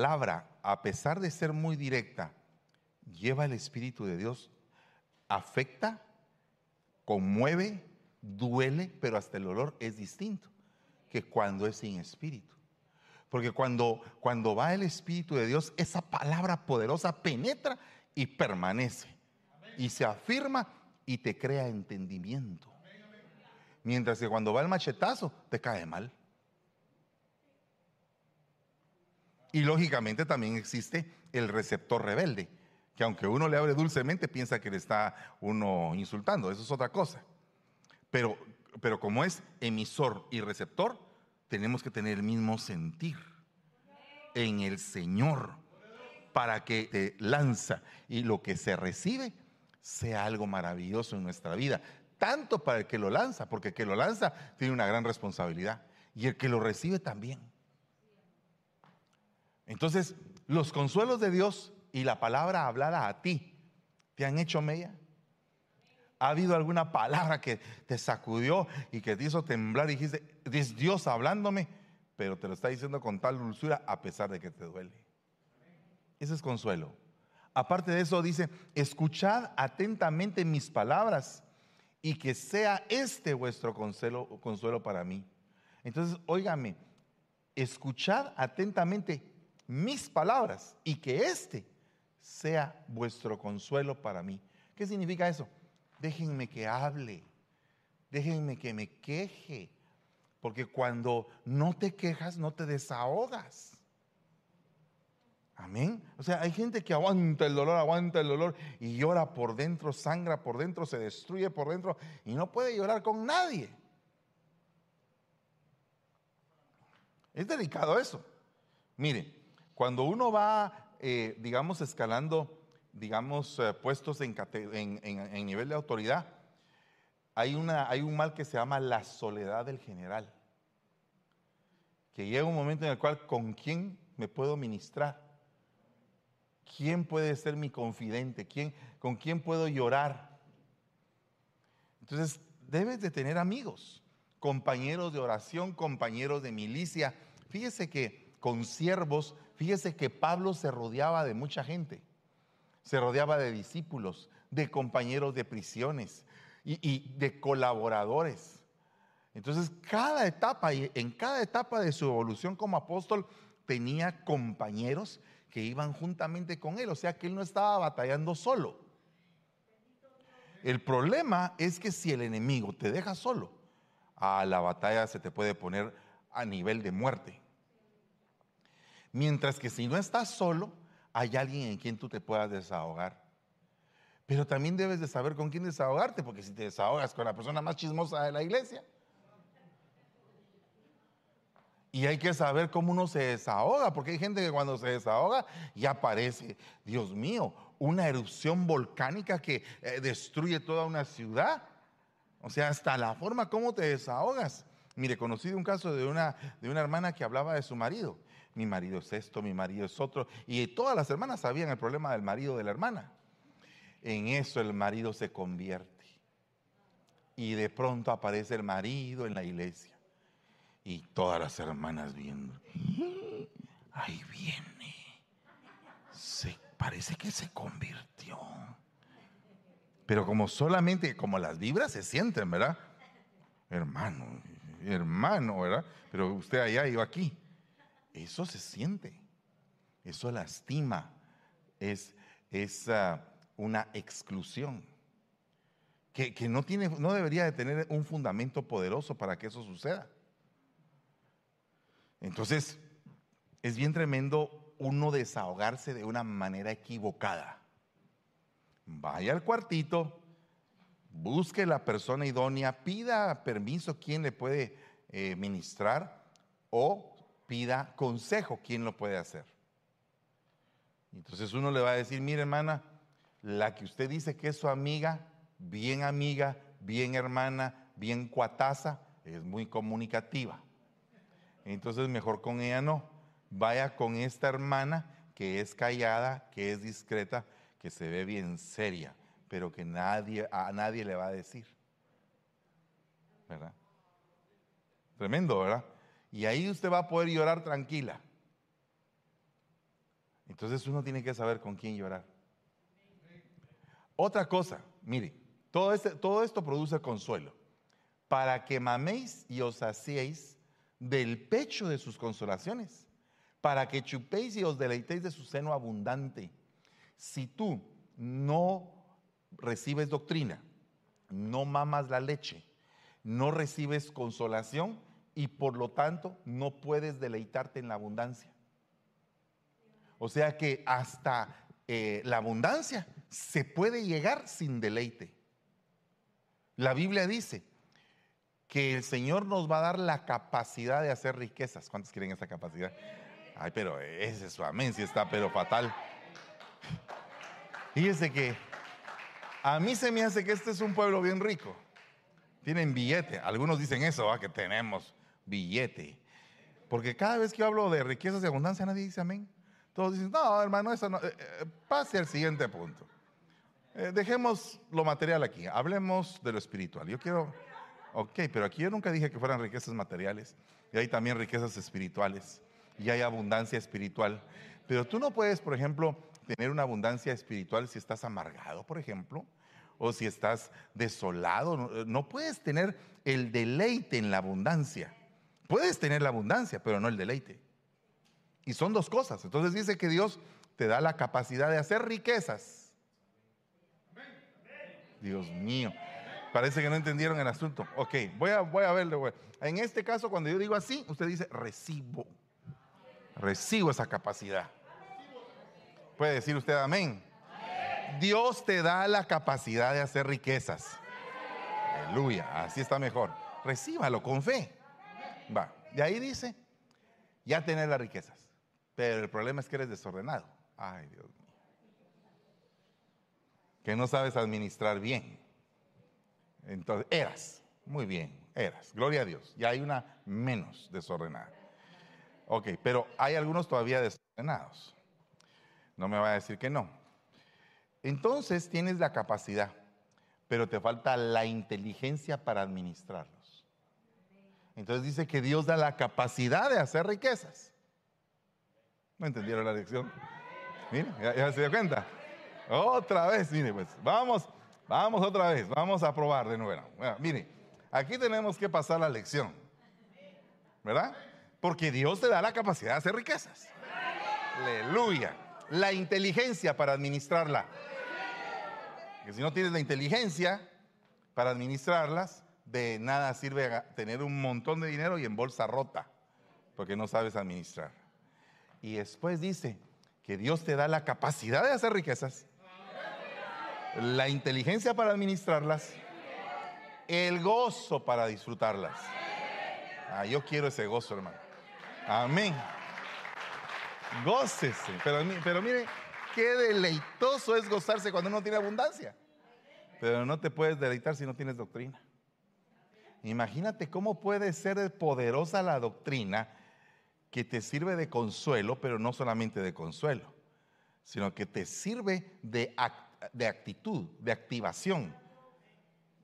palabra, a pesar de ser muy directa, lleva el Espíritu de Dios, afecta, conmueve, duele, pero hasta el olor es distinto que cuando es sin espíritu. Porque cuando, cuando va el Espíritu de Dios, esa palabra poderosa penetra y permanece. Y se afirma y te crea entendimiento. Mientras que cuando va el machetazo, te cae mal. Y lógicamente también existe el receptor rebelde, que aunque uno le hable dulcemente, piensa que le está uno insultando. Eso es otra cosa. Pero, pero como es emisor y receptor, tenemos que tener el mismo sentir en el Señor para que te lanza y lo que se recibe sea algo maravilloso en nuestra vida. Tanto para el que lo lanza, porque el que lo lanza tiene una gran responsabilidad. Y el que lo recibe también. Entonces, los consuelos de Dios y la palabra hablada a ti, ¿te han hecho mella? ¿Ha habido alguna palabra que te sacudió y que te hizo temblar y dijiste, es Dios hablándome? Pero te lo está diciendo con tal dulzura a pesar de que te duele. Ese es consuelo. Aparte de eso dice, escuchad atentamente mis palabras y que sea este vuestro consuelo, consuelo para mí. Entonces, óigame, escuchad atentamente mis palabras y que este sea vuestro consuelo para mí. ¿Qué significa eso? Déjenme que hable, déjenme que me queje, porque cuando no te quejas no te desahogas. Amén. O sea, hay gente que aguanta el dolor, aguanta el dolor y llora por dentro, sangra por dentro, se destruye por dentro y no puede llorar con nadie. Es delicado eso. Mire, cuando uno va, eh, digamos, escalando, digamos, eh, puestos en, nivel de autoridad, hay, hay un mal que se llama la soledad del general. Que llega un momento en el cual, ¿con quién me puedo ministrar? ¿Quién puede ser mi confidente? ¿Quién, ¿Con quién puedo llorar? Entonces, debes de tener amigos, compañeros de oración, compañeros de milicia. Fíjese que con siervos, fíjese que Pablo se rodeaba de mucha gente. Se rodeaba de discípulos, de compañeros de prisiones y, y de colaboradores. Entonces, cada etapa, en cada etapa de su evolución como apóstol, tenía compañeros que iban juntamente con él, o sea que él no estaba batallando solo. El problema es que si el enemigo te deja solo, a la batalla se te puede poner a nivel de muerte. Mientras que si no estás solo, hay alguien en quien tú te puedas desahogar. Pero también debes de saber con quién desahogarte, porque si te desahogas con la persona más chismosa de la iglesia, y hay que saber cómo uno se desahoga, porque hay gente que cuando se desahoga ya aparece, Dios mío, una erupción volcánica que eh, destruye toda una ciudad. O sea, hasta la forma como te desahogas. Mire, conocí un caso de una, de una hermana que hablaba de su marido. Mi marido es esto, mi marido es otro. Y todas las hermanas sabían el problema del marido de la hermana. En eso el marido se convierte. Y de pronto aparece el marido en la iglesia. Y todas las hermanas viendo. Ahí viene. Se, parece que se convirtió. Pero como solamente, como las vibras se sienten, ¿verdad? Hermano, hermano, ¿verdad? Pero usted allá, yo aquí. Eso se siente. Eso lastima. Es, es ah, una exclusión. Que, que no, tiene, no debería de tener un fundamento poderoso para que eso suceda. Entonces, es bien tremendo uno desahogarse de una manera equivocada. Vaya al cuartito, busque la persona idónea, pida permiso quién le puede eh, ministrar o pida consejo quién lo puede hacer. Entonces uno le va a decir, mire hermana, la que usted dice que es su amiga, bien amiga, bien hermana, bien cuataza, es muy comunicativa. Entonces mejor con ella no. Vaya con esta hermana que es callada, que es discreta, que se ve bien seria, pero que nadie, a nadie le va a decir. ¿Verdad? Tremendo, ¿verdad? Y ahí usted va a poder llorar tranquila. Entonces uno tiene que saber con quién llorar. Otra cosa, mire, todo, este, todo esto produce consuelo, para que maméis y os hacéis del pecho de sus consolaciones, para que chupéis y os deleitéis de su seno abundante. Si tú no recibes doctrina, no mamas la leche, no recibes consolación y por lo tanto no puedes deleitarte en la abundancia. O sea que hasta eh, la abundancia se puede llegar sin deleite. La Biblia dice que el Señor nos va a dar la capacidad de hacer riquezas. ¿Cuántos quieren esa capacidad? Ay, pero ese es su amén, si está pero fatal. Fíjese que a mí se me hace que este es un pueblo bien rico. Tienen billete. Algunos dicen eso, que tenemos billete. Porque cada vez que yo hablo de riquezas y abundancia, nadie dice amén. Todos dicen, no, hermano, eso no. Eh, eh, pase al siguiente punto. Eh, dejemos lo material aquí. Hablemos de lo espiritual. Yo quiero. Ok, pero aquí yo nunca dije que fueran riquezas materiales. Y hay también riquezas espirituales. Y hay abundancia espiritual. Pero tú no puedes, por ejemplo, tener una abundancia espiritual si estás amargado, por ejemplo, o si estás desolado. No, puedes tener el deleite en la abundancia. Puedes tener la abundancia, pero no el deleite. Y son dos cosas. Entonces dice que Dios te da la capacidad de hacer riquezas. Dios mío. Parece que no entendieron el asunto. Ok, voy a, voy a verlo. En este caso, cuando yo digo así, usted dice recibo. Recibo esa capacidad. Puede decir usted amén. Dios te da la capacidad de hacer riquezas. Aleluya, así está mejor. Recíbalo con fe. Va. De ahí dice, ya tener las riquezas. Pero el problema es que eres desordenado. Ay, Dios mío. Que no sabes administrar bien. Entonces, eras. Muy bien, eras. Gloria a Dios. Ya hay una menos desordenada. Ok, pero hay algunos todavía desordenados. No me va a decir que no. Entonces tienes la capacidad, pero te falta la inteligencia para administrarlos. Entonces dice que Dios da la capacidad de hacer riquezas. ¿No entendieron la lección? Mire, ya, se dio cuenta. Otra vez, mire, pues vamos, vamos otra vez, vamos a probar de nuevo. mire, aquí tenemos que pasar la lección, ¿verdad? Porque Dios te da la capacidad de hacer riquezas. Aleluya la inteligencia para administrarla. Que si no tienes la inteligencia para administrarlas, de nada sirve tener un montón de dinero y en bolsa rota, porque no sabes administrar. Y después dice que Dios te da la capacidad de hacer riquezas, la inteligencia para administrarlas, el gozo para disfrutarlas. Ah, yo quiero ese gozo, hermano. Amén. Gócese. Pero, pero mire, qué deleitoso es gozarse cuando uno tiene abundancia. Pero no te puedes deleitar si no tienes doctrina. Imagínate cómo puede ser poderosa la doctrina que te sirve de consuelo, pero no solamente de consuelo, sino que te sirve de, actitud, de activación,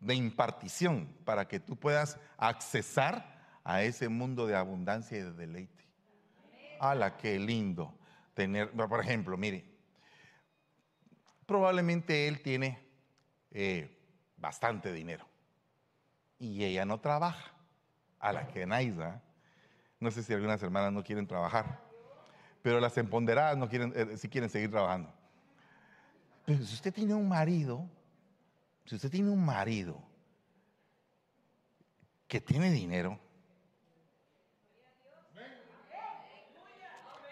de impartición, para que tú puedas accesar a ese mundo de abundancia y de deleite. ¡Hala, qué lindo! Tener, por ejemplo, mire, probablemente él tiene eh, bastante dinero y ella no trabaja. A la que naida. No sé si algunas hermanas no quieren trabajar, pero las empoderadas no quieren, eh, si quieren seguir trabajando. Pero si usted tiene un marido, si usted tiene un marido que tiene dinero,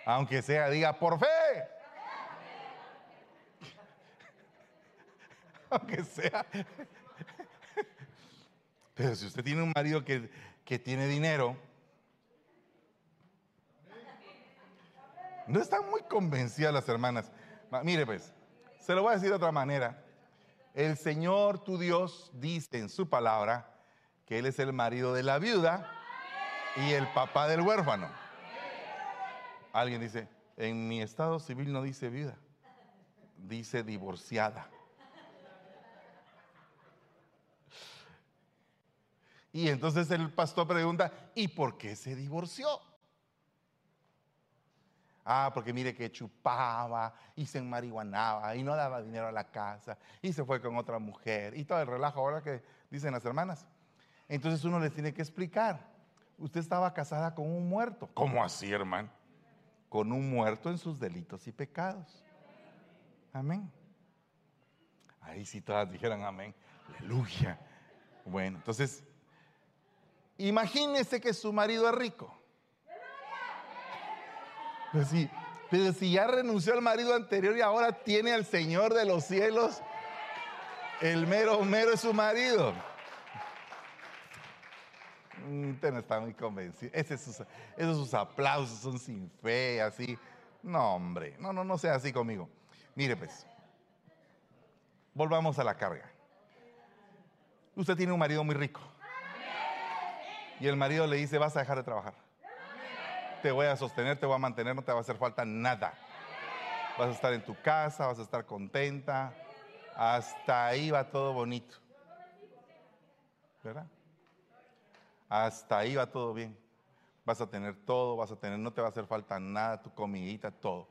Aunque sea, diga, por fe. Aunque sea. Pero si usted tiene un marido que, que tiene dinero, no están muy convencidas las hermanas. Mire pues, se lo voy a decir de otra manera. El Señor tu Dios dice en su palabra que Él es el marido de la viuda y el papá del huérfano. Alguien dice, en mi estado civil no dice vida, dice divorciada. Y entonces el pastor pregunta, ¿y por qué se divorció? Ah, porque mire que chupaba y se marihuanaba y no daba dinero a la casa y se fue con otra mujer y todo el relajo ahora que dicen las hermanas. Entonces uno les tiene que explicar. Usted estaba casada con un muerto. ¿Cómo así, hermano? Con un muerto en sus delitos y pecados. Amén. Ahí sí todas dijeron amén. Aleluya. Bueno, entonces, imagínese que su marido es rico. Pero si, pero si ya renunció al marido anterior y ahora tiene al Señor de los cielos, el mero mero es su marido. Mm, usted no está muy convencido. esos sus aplausos son sin fe, así. No, hombre, no, no, no sea así conmigo. Mire, pues, volvamos a la carga. Usted tiene un marido muy rico. Y el marido le dice, vas a dejar de trabajar te voy a sostener, te voy a mantener, no te va a hacer falta nada. Vas a estar en tu casa, vas a estar contenta. Hasta ahí va todo bonito. ¿Verdad? Hasta ahí va todo bien. Vas a tener todo, vas a tener, no te va a hacer falta nada, tu comidita, todo.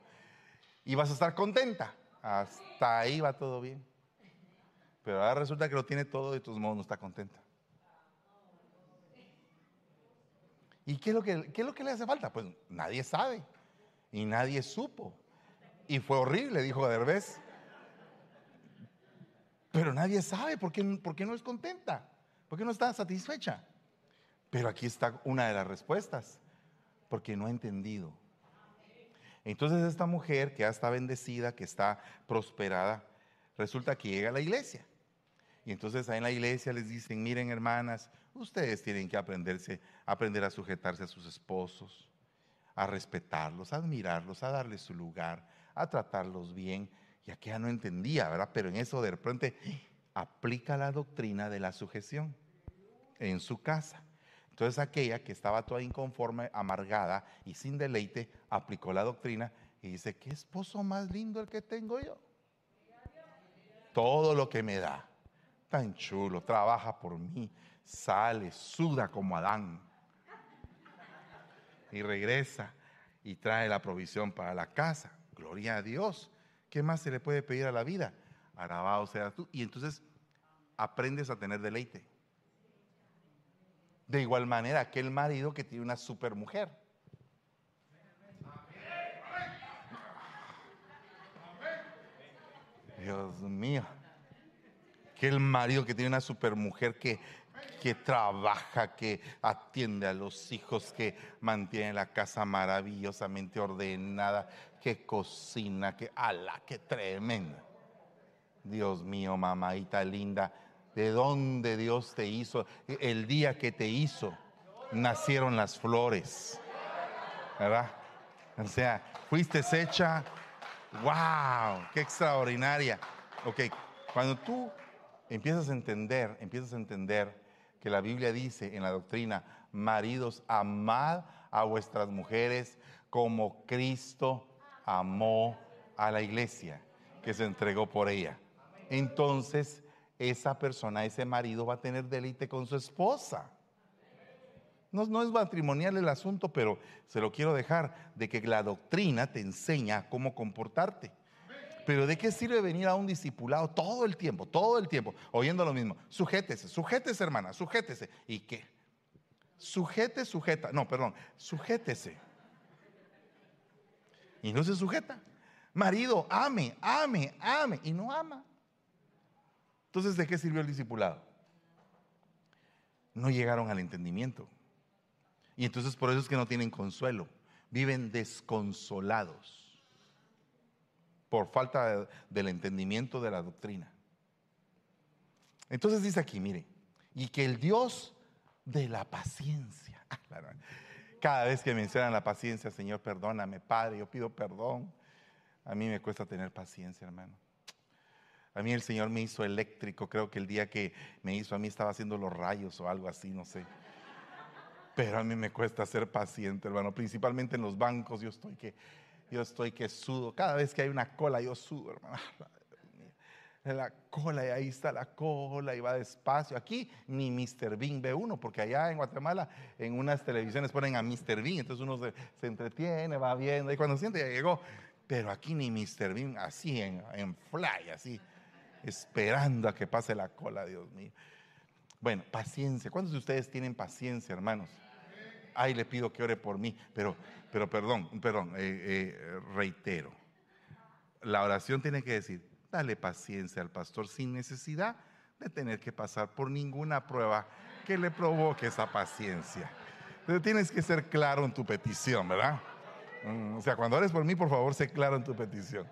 Y vas a estar contenta. Hasta ahí va todo bien. Pero ahora resulta que lo tiene todo y tus modos no está contenta. ¿Y qué es, lo que, qué es lo que le hace falta? Pues nadie sabe y nadie supo. Y fue horrible, dijo Derbez. Pero nadie sabe por qué, por qué no es contenta, por qué no está satisfecha. Pero aquí está una de las respuestas, porque no ha entendido. Entonces esta mujer que ya está bendecida, que está prosperada, resulta que llega a la iglesia. Y entonces ahí en la iglesia les dicen, miren hermanas, ustedes tienen que aprenderse, aprender a sujetarse a sus esposos, a respetarlos, a admirarlos, a darles su lugar, a tratarlos bien. Y aquella no entendía, ¿verdad? Pero en eso de repente aplica la doctrina de la sujeción en su casa. Entonces aquella que estaba toda inconforme, amargada y sin deleite, aplicó la doctrina y dice, ¿qué esposo más lindo el que tengo yo? Todo lo que me da tan chulo, trabaja por mí, sale, suda como Adán. Y regresa y trae la provisión para la casa. Gloria a Dios. ¿Qué más se le puede pedir a la vida? Alabado sea tú. Y entonces aprendes a tener deleite. De igual manera, aquel marido que tiene una super mujer. Dios mío el marido que tiene una supermujer que, que trabaja, que atiende a los hijos, que mantiene la casa maravillosamente ordenada, que cocina, que ala, qué tremenda. Dios mío, mamadita linda, ¿de dónde Dios te hizo? El día que te hizo, nacieron las flores, ¿verdad? O sea, fuiste hecha, wow, qué extraordinaria. Ok, cuando tú empiezas a entender, empiezas a entender que la Biblia dice en la doctrina, maridos, amad a vuestras mujeres como Cristo amó a la iglesia, que se entregó por ella. Entonces, esa persona, ese marido va a tener deleite con su esposa. No, no, es matrimonial el asunto, pero se lo quiero dejar de que la doctrina te enseña cómo comportarte. Pero ¿de qué sirve venir a un discipulado todo el tiempo, todo el tiempo, oyendo lo mismo? Sujétese, sujétese, hermana, sujétese. ¿Y qué? Sujete, sujeta. No, perdón, sujétese. Y no se sujeta. Marido, ame, ame, ame. Y no ama. Entonces, ¿de qué sirvió el discipulado? No llegaron al entendimiento. Y entonces por eso es que no tienen consuelo. Viven desconsolados por falta del entendimiento de la doctrina. Entonces dice aquí, mire, y que el Dios de la paciencia, cada vez que mencionan la paciencia, Señor, perdóname, Padre, yo pido perdón. A mí me cuesta tener paciencia, hermano. A mí el Señor me hizo eléctrico, creo que el día que me hizo a mí estaba haciendo los rayos o algo así, no sé. Pero a mí me cuesta ser paciente, hermano, principalmente en los bancos, yo estoy que yo estoy que sudo. Cada vez que hay una cola, yo sudo, hermano. la cola y ahí está la cola y va despacio. Aquí ni Mr. Bean ve uno, porque allá en Guatemala en unas televisiones ponen a Mr. Bean, entonces uno se, entretiene, va viendo y cuando siente ya llegó. Pero aquí ni Mr. Bean, así en, en fly, así, esperando a que pase la cola, Dios mío. Bueno, paciencia. ¿Cuántos de ustedes tienen paciencia, hermanos? Ay, le pido que ore por mí, pero, pero perdón, perdón, eh, eh, reitero. La oración tiene que decir, dale paciencia al pastor sin necesidad de tener que pasar por ninguna prueba que le provoque esa paciencia. Pero tienes que ser claro en tu petición, ¿verdad? Mm, o sea, cuando ores por mí, por favor, sé claro en tu petición.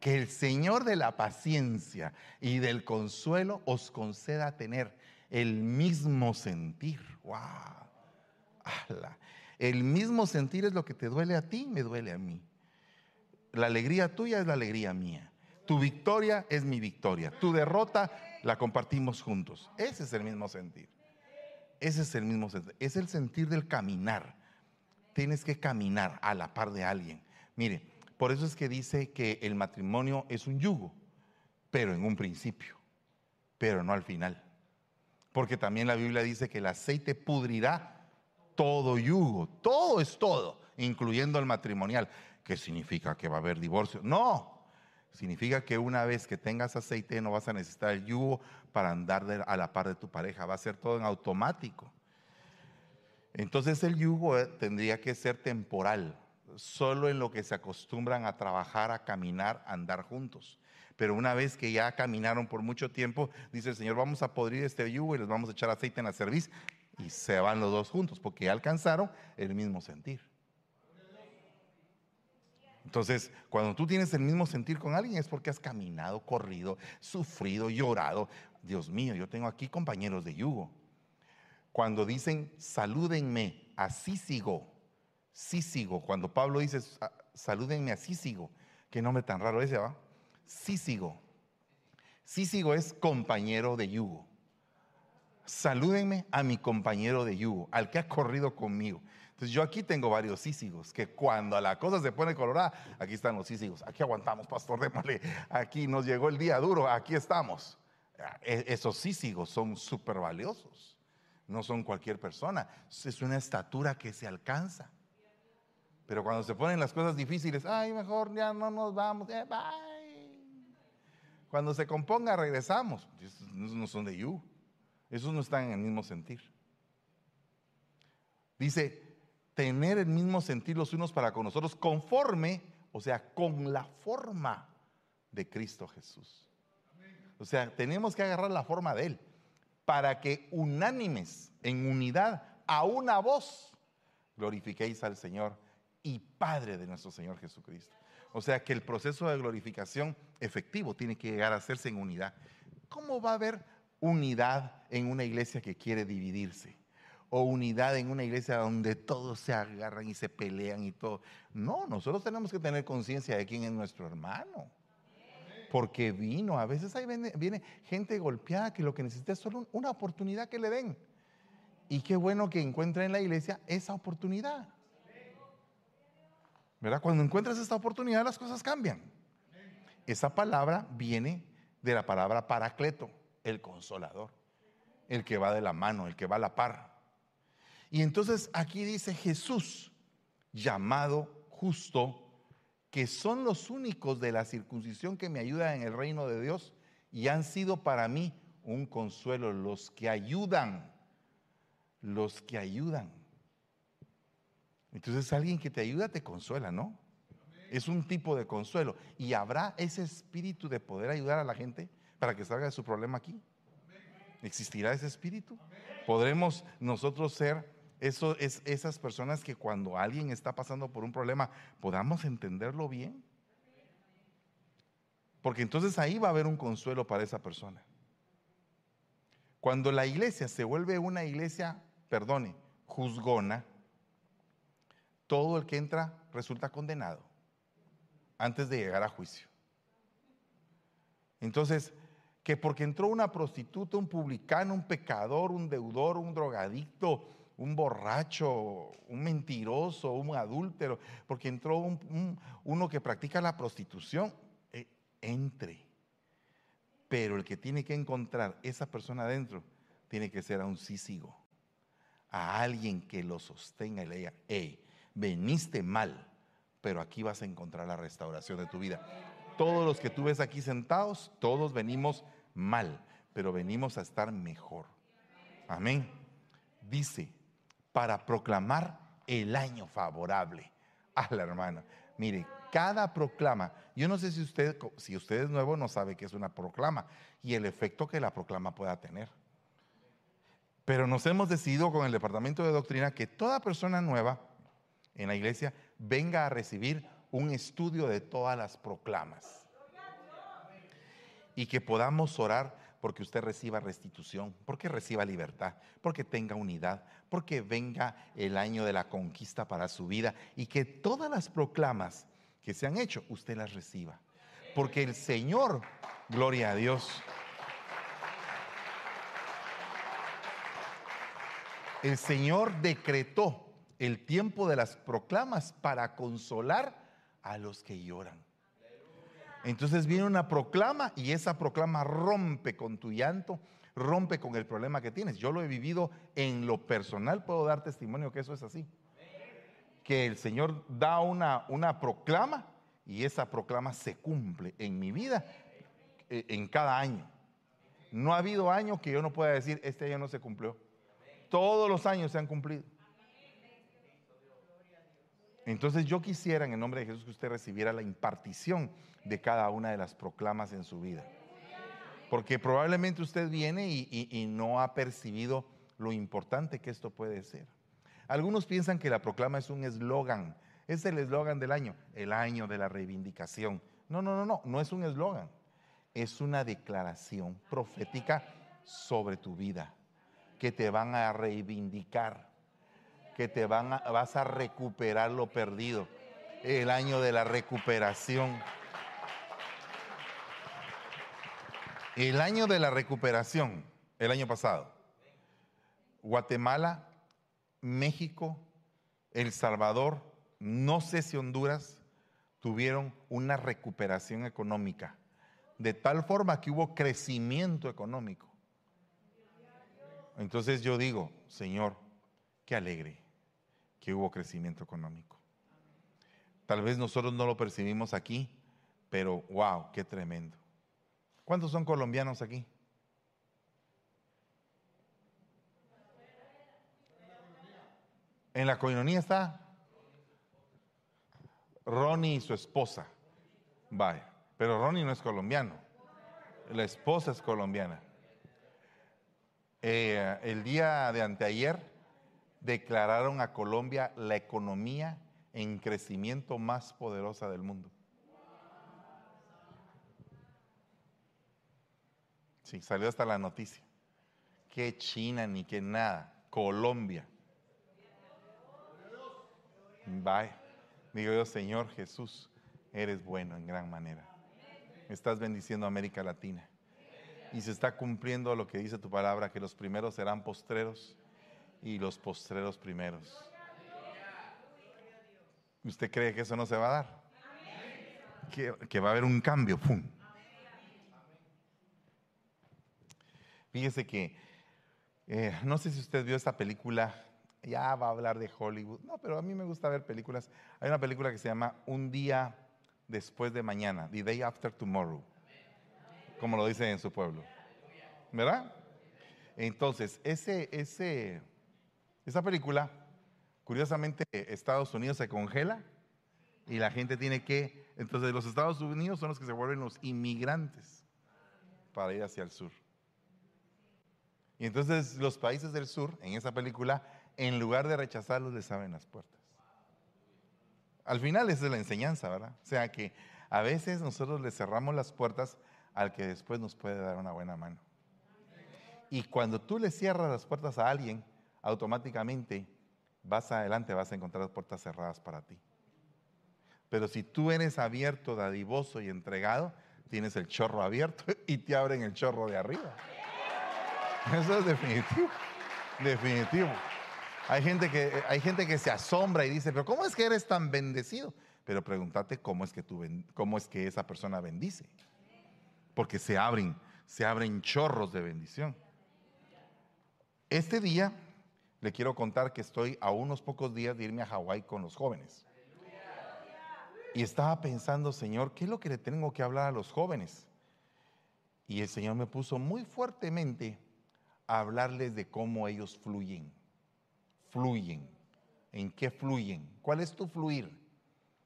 Que el Señor de la paciencia y del consuelo os conceda tener el mismo sentir. ¡Wow! El mismo sentir es lo que te duele a ti, me duele a mí. La alegría tuya es la alegría mía. Tu victoria es mi victoria. Tu derrota la compartimos juntos. Ese es el mismo sentir. Ese es el mismo sentir. Es el sentir del caminar. Tienes que caminar a la par de alguien. Mire, por eso es que dice que el matrimonio es un yugo, pero en un principio, pero no al final. Porque también la Biblia dice que el aceite pudrirá todo yugo. Todo es todo, incluyendo el matrimonial. ¿Qué significa que va a haber divorcio? No, significa que una vez que tengas aceite no vas a necesitar el yugo para andar a la par de tu pareja, va a ser todo en automático. Entonces el yugo eh, tendría que ser temporal, solo en lo que se acostumbran a trabajar, a caminar, a andar juntos. Pero una vez que ya caminaron por mucho tiempo, dice el Señor, vamos a podrir este yugo y les vamos a echar aceite en la cerviz y se van los dos juntos porque alcanzaron el mismo sentir. Entonces, cuando tú tienes el mismo sentir con alguien es porque has caminado, corrido, sufrido, llorado. Dios mío, yo tengo aquí compañeros de yugo. Cuando dicen, salúdenme, así sigo, sí sigo. Cuando Pablo dice, salúdenme, así sigo. Qué nombre tan raro ese, ¿va? Sí sigo. Sí sigo es compañero de yugo. Salúdenme a mi compañero de yugo, al que ha corrido conmigo. Entonces yo aquí tengo varios sísigos, que cuando la cosa se pone colorada, aquí están los sísigos. Aquí aguantamos, pastor, démosle. Aquí nos llegó el día duro, aquí estamos. E, esos sísigos son súper valiosos. No son cualquier persona. Es una estatura que se alcanza. Pero cuando se ponen las cosas difíciles, ay, mejor ya no nos vamos, eh, bye. Cuando se componga, regresamos. No son de you. Esos no están en el mismo sentir. Dice, tener el mismo sentir los unos para con nosotros, conforme, o sea, con la forma de Cristo Jesús. O sea, tenemos que agarrar la forma de Él para que unánimes, en unidad, a una voz, glorifiquéis al Señor y Padre de nuestro Señor Jesucristo. O sea que el proceso de glorificación efectivo tiene que llegar a hacerse en unidad. ¿Cómo va a haber unidad en una iglesia que quiere dividirse? o unidad en una iglesia donde todos se agarran y se pelean y todo. No, nosotros tenemos que tener conciencia de quién es nuestro hermano. Porque vino, a veces ahí viene, gente golpeada que lo que necesita es solo una oportunidad que le den. Y qué bueno que encuentre en la iglesia esa oportunidad. ¿Verdad? Cuando encuentras esta oportunidad las cosas cambian. Esa palabra viene de la palabra paracleto, el consolador, el que va de la mano, el que va a la par. Y entonces aquí dice Jesús, llamado justo, que son los únicos de la circuncisión que me ayudan en el reino de Dios y han sido para mí un consuelo, los que ayudan, los que ayudan. Entonces alguien que te ayuda te consuela, ¿no? Es un tipo de consuelo. ¿Y habrá ese espíritu de poder ayudar a la gente para que salga de su problema aquí? ¿Existirá ese espíritu? ¿Podremos nosotros ser esas personas que cuando alguien está pasando por un problema podamos entenderlo bien. Porque entonces ahí va a haber un consuelo para esa persona. Cuando la iglesia se vuelve una iglesia, perdone, juzgona, todo el que entra resulta condenado antes de llegar a juicio. Entonces, que porque entró una prostituta, un publicano, un pecador, un deudor, un drogadicto, un borracho, un mentiroso, un adúltero, porque entró uno que practica la prostitución, eh, entre. Pero el que tiene que encontrar esa persona adentro tiene que ser a un sísigo, a alguien que lo sostenga y le diga, hey, veniste mal, pero aquí vas a encontrar la restauración de tu vida. Todos los que tú ves aquí sentados, todos venimos mal, pero venimos a estar mejor. Amén. Dice, para proclamar el año favorable a la hermana. Mire, cada proclama, yo no sé si usted, si usted es nuevo, no sabe qué es una proclama y el efecto que la proclama pueda tener. Pero nos hemos decidido con el Departamento de Doctrina que toda persona nueva en la iglesia venga a recibir un estudio de todas las proclamas. Y que podamos orar porque usted reciba restitución, porque reciba libertad, porque tenga unidad, porque venga el año de la conquista para su vida y que todas las proclamas que se han hecho, usted las reciba. Porque el Señor, gloria a Dios, el Señor decretó el tiempo de las proclamas para consolar a los que lloran. Entonces viene una proclama y esa proclama rompe con tu llanto, rompe con el problema que tienes. Yo lo he vivido en lo personal, puedo dar testimonio que eso es así. Que el Señor da una, una proclama y esa proclama se cumple en mi vida eh, en cada año. No ha habido año que yo no pueda decir, este año no se cumplió. Todos los años se han cumplido. Entonces yo quisiera en el nombre de Jesús que usted recibiera la impartición de cada una de las proclamas en su vida. Porque probablemente usted viene y, no ha percibido lo importante que esto puede ser. Algunos piensan que la proclama es un eslogan. Es el eslogan del año, el año de la reivindicación. No, no, no, no, no es un eslogan. Es una declaración profética sobre tu vida que te van a reivindicar que te van a, vas a recuperar lo perdido. El año de la recuperación. El año de la recuperación, el año pasado. Guatemala, México, El Salvador, no sé si Honduras, tuvieron una recuperación económica, de tal forma que hubo crecimiento económico. Entonces yo digo, Señor, qué alegre que hubo crecimiento económico. Tal vez nosotros no lo percibimos aquí, pero wow, qué tremendo. ¿Cuántos son colombianos aquí? En la coinonía está Ronnie y su esposa. Vaya, pero Ronnie no es colombiano. La esposa es colombiana. Eh, el día de anteayer declararon a Colombia la economía en crecimiento más poderosa del mundo. Sí, salió hasta la noticia. Que China ni que nada, Colombia. Bye. Digo yo, Señor Jesús, eres bueno en gran manera. Estás bendiciendo a América Latina. Y se está cumpliendo lo que dice tu palabra, que los primeros serán postreros y los postreros primeros. ¿Usted cree que eso no se va a dar? Que, va a haber un cambio. ¡Pum! Fíjese que, eh, no sé si usted vio esta película, ya va a hablar de Hollywood, no, pero a mí me gusta ver películas. Hay una película que se llama Un día después de mañana, The Day After Tomorrow, como lo dicen en su pueblo. ¿Verdad? Entonces, ese, ese, esa película, curiosamente, Estados Unidos se congela y la gente tiene que, entonces los Estados Unidos son los que se vuelven los inmigrantes para ir hacia el sur. Y entonces los países del sur, en esa película, en lugar de rechazarlos, les abren las puertas. Al final esa es la enseñanza, ¿verdad? O sea que a veces nosotros le cerramos las puertas al que después nos puede dar una buena mano. Y cuando tú le cierras las puertas a alguien, automáticamente vas adelante, vas a encontrar puertas cerradas para ti. Pero si tú eres abierto, dadivoso y entregado, tienes el chorro abierto y te abren el chorro de arriba. Eso es definitivo, definitivo. Hay gente que, hay gente que se asombra y dice, pero ¿cómo es que eres tan bendecido? Pero pregúntate cómo es que, tú, cómo es que esa persona bendice. Porque se abren, se abren chorros de bendición. Este día le quiero contar que estoy a unos pocos días de irme a Hawái con los jóvenes. Y estaba pensando, Señor, ¿qué es lo que le tengo que hablar a los jóvenes? Y el Señor me puso muy fuertemente a hablarles de cómo ellos fluyen. Fluyen. ¿En qué fluyen? ¿Cuál es tu fluir?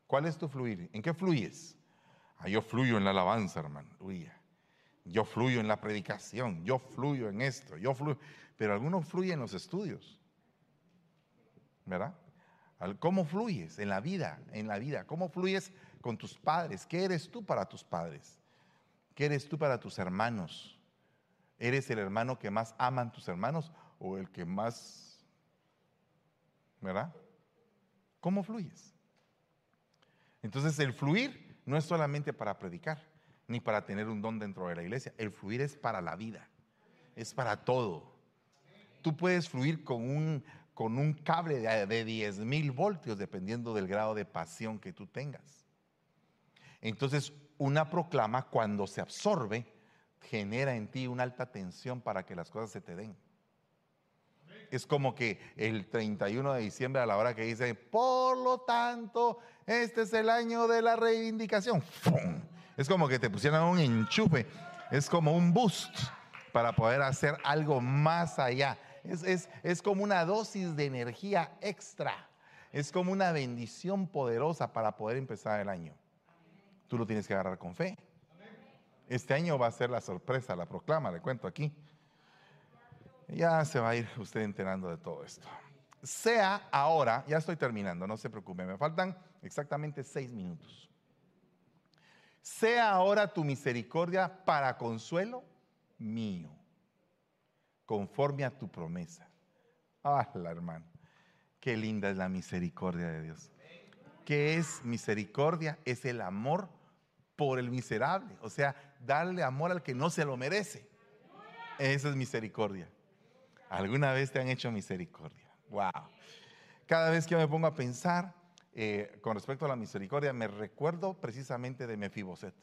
¿Cuál es tu fluir? ¿En qué fluyes? Ah, yo fluyo en la alabanza, hermano. Yo fluyo en la predicación. Yo fluyo en esto. Yo fluyo. Pero algunos fluyen en los estudios. ¿Verdad? ¿Cómo fluyes en la vida? En la vida. ¿Cómo fluyes con tus padres? ¿Qué eres tú para tus padres? ¿Qué eres tú para tus hermanos? ¿Eres el hermano que más aman tus hermanos o el que más... ¿Verdad? ¿Cómo fluyes? Entonces el fluir no es solamente para predicar, ni para tener un don dentro de la iglesia. El fluir es para la vida, es para todo. Tú puedes fluir con un, con un cable de, de 10 mil voltios, dependiendo del grado de pasión que tú tengas. Entonces, una proclama cuando se absorbe, genera en ti una alta tensión para que las cosas se te den. Es como que el 31 de diciembre a la hora que dice, por lo tanto, este es el año de la reivindicación. Es como que te pusieran un enchufe, es como un boost para poder hacer algo más allá. Es, es como una dosis de energía extra. Es como una bendición poderosa para poder empezar el año. Tú lo tienes que agarrar con fe. Este año va a ser la sorpresa, la proclama, le cuento aquí. Ya se va a ir usted enterando de todo esto. Sea ahora, ya estoy terminando, no se preocupe, me faltan exactamente seis minutos. Sea ahora tu misericordia para consuelo mío, conforme a tu promesa. Ah, la hermana, qué linda es la misericordia de Dios. ¿Qué es misericordia? Es el amor por el miserable, o sea, darle amor al que no se lo merece. Esa es misericordia. ¿Alguna vez te han hecho misericordia? Wow. Cada vez que me pongo a pensar eh, con respecto a la misericordia, me recuerdo precisamente de Mefiboset.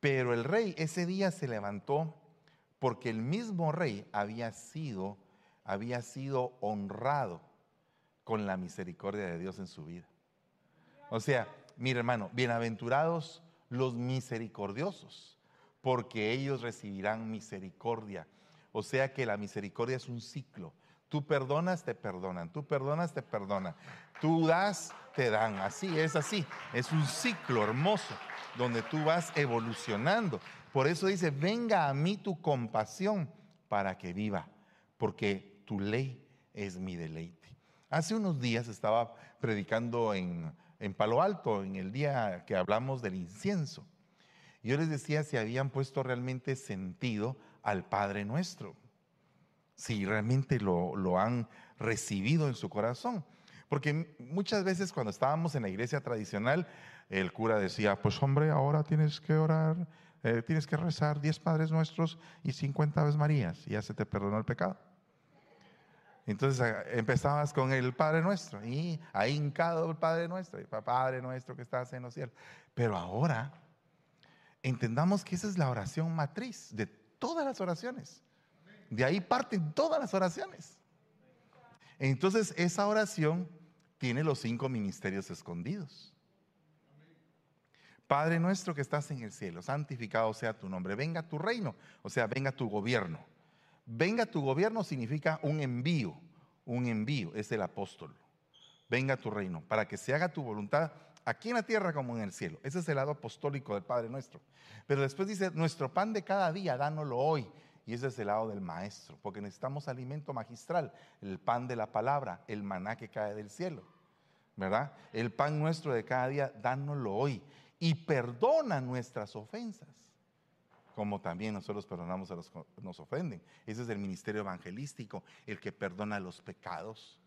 Pero el rey ese día se levantó porque el mismo rey había sido, había sido honrado con la misericordia de Dios en su vida. O sea, mire hermano, bienaventurados los misericordiosos, porque ellos recibirán misericordia. O sea que la misericordia es un ciclo. Tú perdonas, te perdonan. Tú perdonas, te perdonan. Tú das, te dan. Así es así. Es un ciclo hermoso donde tú vas evolucionando. Por eso dice, venga a mí tu compasión para que viva, porque tu ley es mi deleite. Hace unos días estaba predicando en, en Palo Alto, en el día que hablamos del incienso. Yo les decía si habían puesto realmente sentido al Padre nuestro, si realmente lo, lo han recibido en su corazón. Porque muchas veces cuando estábamos en la iglesia tradicional, el cura decía, pues hombre, ahora tienes que orar, eh, tienes que rezar 10 Padres Nuestros y 50 Aves Marías, y ya se te perdonó el pecado. Entonces empezabas con el Padre Nuestro y ahí hincado el Padre Nuestro, y Padre Nuestro que estás en los cielos. Pero ahora entendamos que esa es la oración matriz de todas las oraciones. De ahí parten todas las oraciones. Entonces esa oración tiene los cinco ministerios escondidos. Padre nuestro que estás en el cielo, santificado sea tu nombre, venga tu reino, o sea, venga tu gobierno Venga tu gobierno significa un envío, un envío, es el apóstol. Venga tu reino, para que se haga tu voluntad aquí en la tierra como en el cielo. Ese es el lado apostólico del Padre nuestro. Pero después dice, nuestro pan de cada día, dánoslo hoy. Y ese es el lado del maestro, porque necesitamos alimento magistral, el pan de la palabra, el maná que cae del cielo. ¿Verdad? El pan nuestro de cada día, dánoslo hoy. Y perdona nuestras ofensas como también nosotros perdonamos a los que nos ofenden. Ese es el ministerio evangelístico, el que perdona los pecados,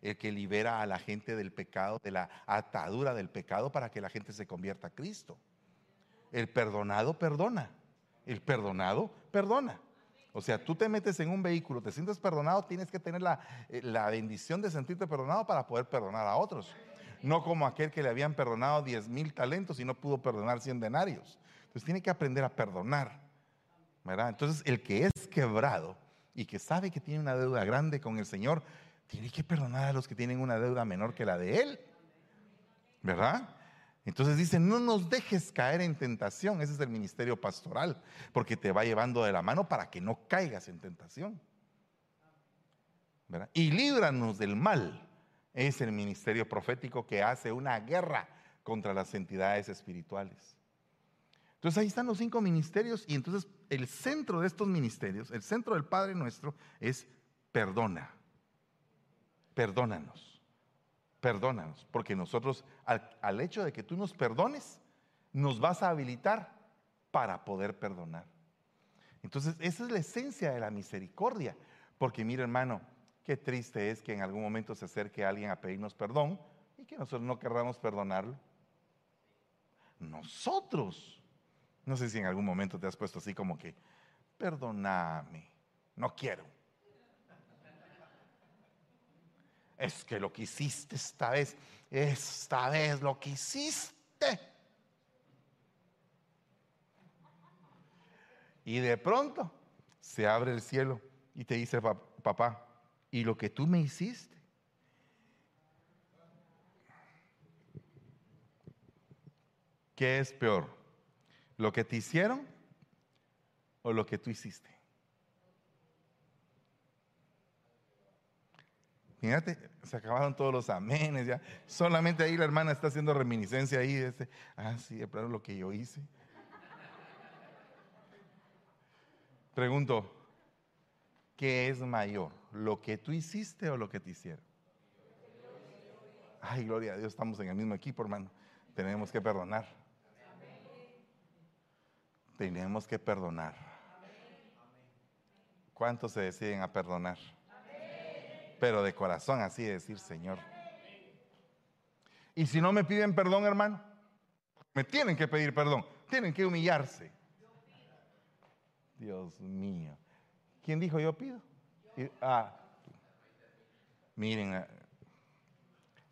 el que libera a la gente del pecado, de la atadura del pecado para que la gente se convierta a Cristo. El perdonado perdona, el perdonado perdona. O sea, tú te metes en un vehículo, te sientes perdonado, tienes que tener la, eh, la bendición de sentirte perdonado para poder perdonar a otros. No como aquel que le habían perdonado 10 mil talentos y no pudo perdonar 100 denarios. Entonces tiene que aprender a perdonar. ¿verdad? Entonces, el que es quebrado y que sabe que tiene una deuda grande con el Señor, tiene que perdonar a los que tienen una deuda menor que la de Él. ¿Verdad? Entonces dice, no nos dejes caer en tentación. Ese es el ministerio pastoral, porque te va llevando de la mano para que no caigas en tentación. Y líbranos del mal. Es el ministerio profético que hace una guerra contra las entidades espirituales. Entonces ahí están los cinco ministerios y entonces el centro de estos ministerios, el centro del Padre nuestro es perdona. Perdónanos perdónanos, porque nosotros al, hecho de que tú nos perdones, nos vas a habilitar para poder perdonar. Entonces, esa es la esencia de la misericordia, porque mira hermano, qué triste es que en algún momento se acerque alguien a pedirnos perdón y que nosotros no querramos perdonarlo. Nosotros. No sé si en algún momento te has puesto así como que, perdóname, no quiero. es que lo que hiciste esta vez, esta vez lo que hiciste. Y de pronto se abre el cielo y te dice, papá, ¿y lo que tú me hiciste? ¿Qué es peor? ¿Lo que te hicieron o lo que tú hiciste? Fíjate, se acabaron todos los amenes ya. Solamente ahí la hermana está haciendo reminiscencia ahí de ese, ah, sí, de lo que yo hice. Pregunto, ¿qué es mayor? ¿Lo que tú hiciste o lo que te hicieron? Ay, gloria a Dios, estamos en el mismo equipo, hermano. Tenemos que perdonar. Tenemos que perdonar. ¿Cuántos se deciden a perdonar? pero de corazón así decir, Señor. Y si no me piden perdón, hermano, me tienen que pedir perdón, tienen que humillarse. Dios mío. ¿Quién dijo yo pido? Ah, miren, eh,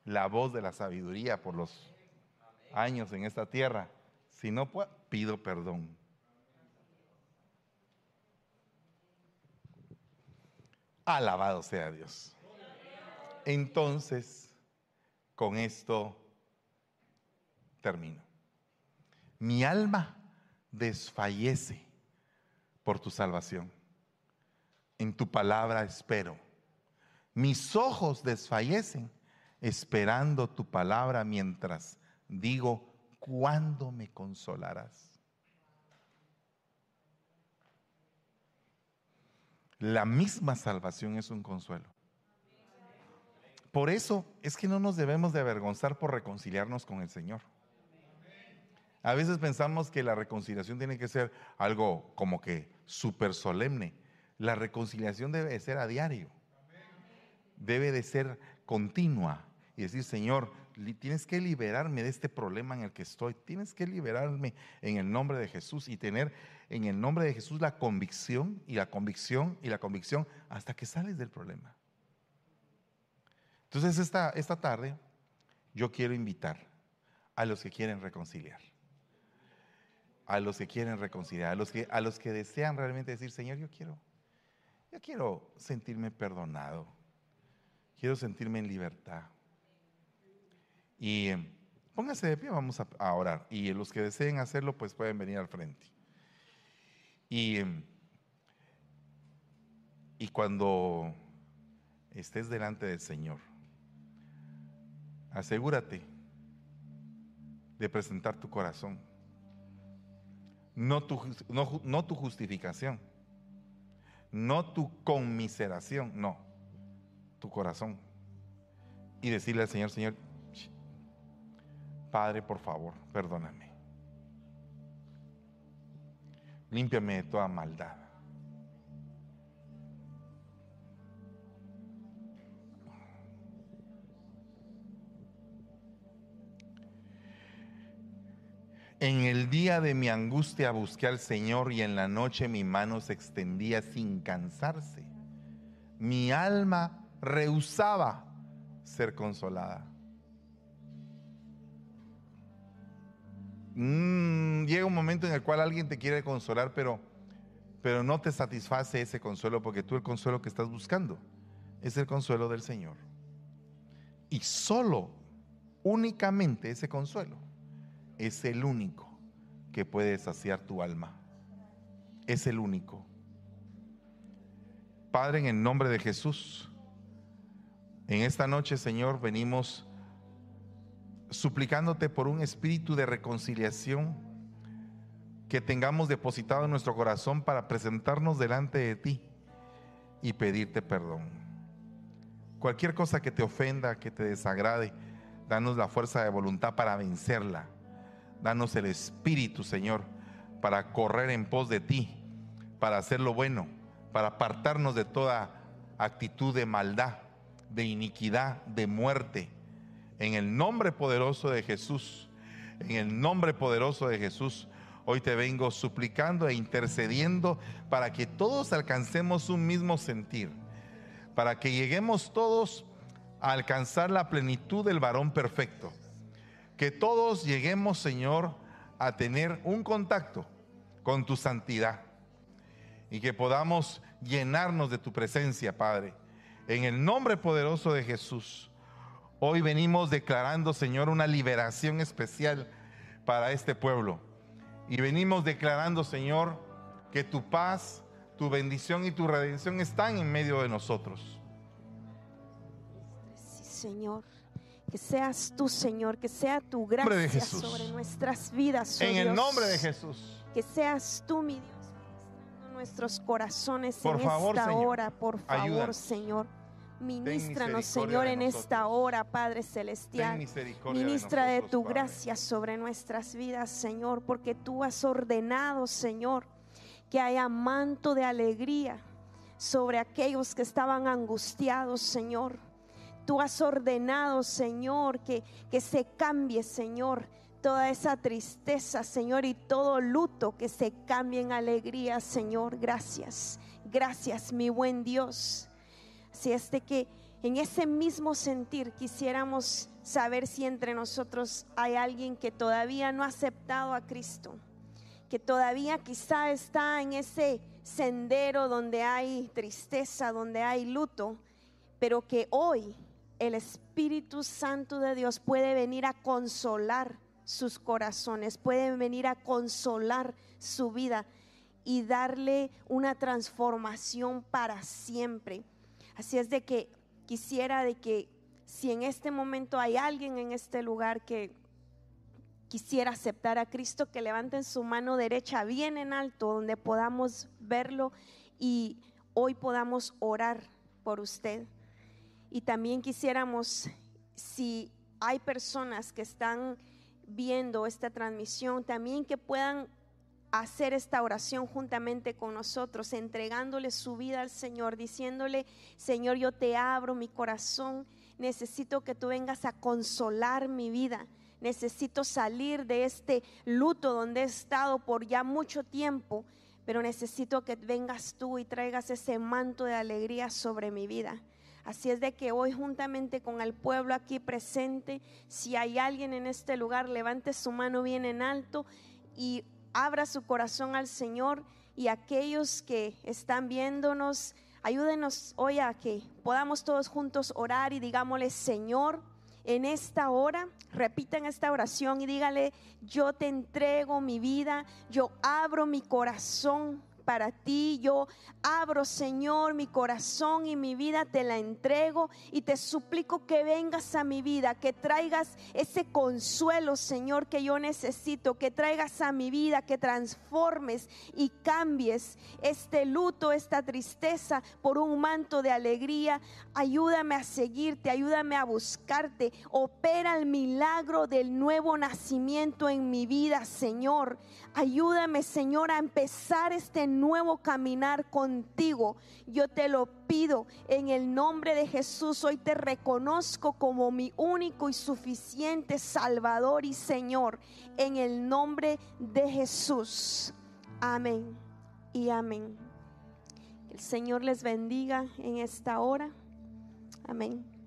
la voz de la sabiduría por los años en esta tierra. Si no puedo, pido perdón. Alabado sea Dios. Entonces, con esto termino. Mi alma desfallece por tu salvación. En tu palabra espero. Mis ojos desfallecen esperando tu palabra mientras digo, ¿cuándo me consolarás? La misma salvación es un consuelo. Por eso es que no nos debemos de avergonzar por reconciliarnos con el Señor. A veces pensamos que la reconciliación tiene que ser algo como que súper solemne. La reconciliación debe de ser a diario. Debe de ser continua. Y decir, Señor, tienes que liberarme de este problema en el que estoy. Tienes que liberarme en el nombre de Jesús y tener en el nombre de Jesús la convicción y la convicción y la convicción hasta que sales del problema. Entonces esta, esta tarde yo quiero invitar a los que quieren reconciliar, a los que quieren reconciliar, a los que, a los que desean realmente decir, Señor, yo quiero, yo quiero sentirme perdonado, quiero sentirme en libertad. Y eh, póngase de pie, vamos a, a orar. Y los que deseen hacerlo, pues pueden venir al frente. Y, eh, y cuando estés delante del Señor, asegúrate de presentar tu corazón, no tu, no, tu justificación, no tu conmiseración, no, tu corazón. Y decirle al Señor, Señor, Padre, por favor, perdóname. Límpiame de toda maldad. En el día de mi angustia busqué al Señor y en la noche mi mano se extendía sin cansarse. Mi alma rehusaba ser consolada. Mm, llega un momento en el cual alguien te quiere consolar, pero, pero no te satisface ese consuelo porque tú el consuelo que estás buscando es el consuelo del Señor. Y solo, únicamente ese consuelo es el único que puede saciar tu alma. Es el único. Padre, en el nombre de Jesús, en esta noche, Señor, venimos suplicándote por un espíritu de reconciliación que tengamos depositado en nuestro corazón para presentarnos delante de ti y pedirte perdón. Cualquier cosa que te ofenda, que te desagrade, danos la fuerza de voluntad para vencerla. Danos el espíritu, Señor, para correr en pos de ti, para hacer lo bueno, para apartarnos de toda actitud de maldad, de iniquidad, de muerte. En el nombre poderoso de Jesús, en el nombre poderoso de Jesús, hoy te vengo suplicando e intercediendo para que todos alcancemos un mismo sentir, para que lleguemos todos a alcanzar la plenitud del varón perfecto. Que todos lleguemos, Señor, a tener un contacto con tu santidad y que podamos llenarnos de tu presencia, Padre. En el nombre poderoso de Jesús, hoy venimos declarando, Señor, una liberación especial para este pueblo. Y venimos declarando, Señor, que tu paz, tu bendición y tu redención están en medio de nosotros. Sí, Señor. Que seas tú, Señor, que sea tu gracia sobre nuestras vidas. Oh en el nombre de Jesús. Que seas tú, mi Dios nuestros corazones en esta hora, por favor, Señor. Ministranos, Señor, en esta hora, Padre Celestial. Ministra de, tu gracia sobre nuestras vidas, Señor, porque tú has ordenado, Señor, que haya manto de alegría sobre aquellos que estaban angustiados, Señor. Tú has ordenado, Señor, que, que se cambie, Señor, toda esa tristeza, Señor, y todo luto que se cambie en alegría, Señor. Gracias, gracias, mi buen Dios. Si es de que en ese mismo sentir quisiéramos saber si entre nosotros hay alguien que todavía no ha aceptado a Cristo, que todavía quizá está en ese sendero donde hay tristeza, donde hay luto, pero que hoy el Espíritu Santo de Dios puede venir a consolar sus corazones, pueden venir a consolar su vida y darle una transformación para siempre. Así es de que quisiera de que si en este momento hay alguien en este lugar que quisiera aceptar a Cristo, que levanten su mano derecha bien en alto, donde podamos verlo y hoy podamos orar por usted. Y también quisiéramos, si hay personas que están viendo esta transmisión, también que puedan hacer esta oración juntamente con nosotros, entregándole su vida al Señor, diciéndole, Señor, yo te abro mi corazón, necesito que tú vengas a consolar mi vida, necesito salir de este luto donde he estado por ya mucho tiempo, pero necesito que vengas tú y traigas ese manto de alegría sobre mi vida. Así es de que hoy juntamente con el pueblo aquí presente, si hay alguien en este lugar, levante su mano bien en alto y abra su corazón al Señor. Y aquellos que están viéndonos, ayúdenos hoy a que podamos todos juntos orar y digámosle, Señor, en esta hora, repiten esta oración y dígale, yo te entrego mi vida, yo abro mi corazón para ti. Yo abro, Señor, mi corazón y mi vida, te la entrego y te suplico que vengas a mi vida, que traigas ese consuelo, Señor, que yo necesito, que traigas a mi vida, que transformes y cambies este luto, esta tristeza por un manto de alegría. Ayúdame a seguirte, ayúdame a buscarte. Opera el milagro del nuevo nacimiento en mi vida, Señor. Ayúdame, Señor, a empezar este nuevo caminar contigo. Yo te lo pido en el nombre de Jesús. Hoy te reconozco como mi único y suficiente Salvador y Señor. En el nombre de Jesús. Amén y amén. El Señor les bendiga en esta hora. Amén.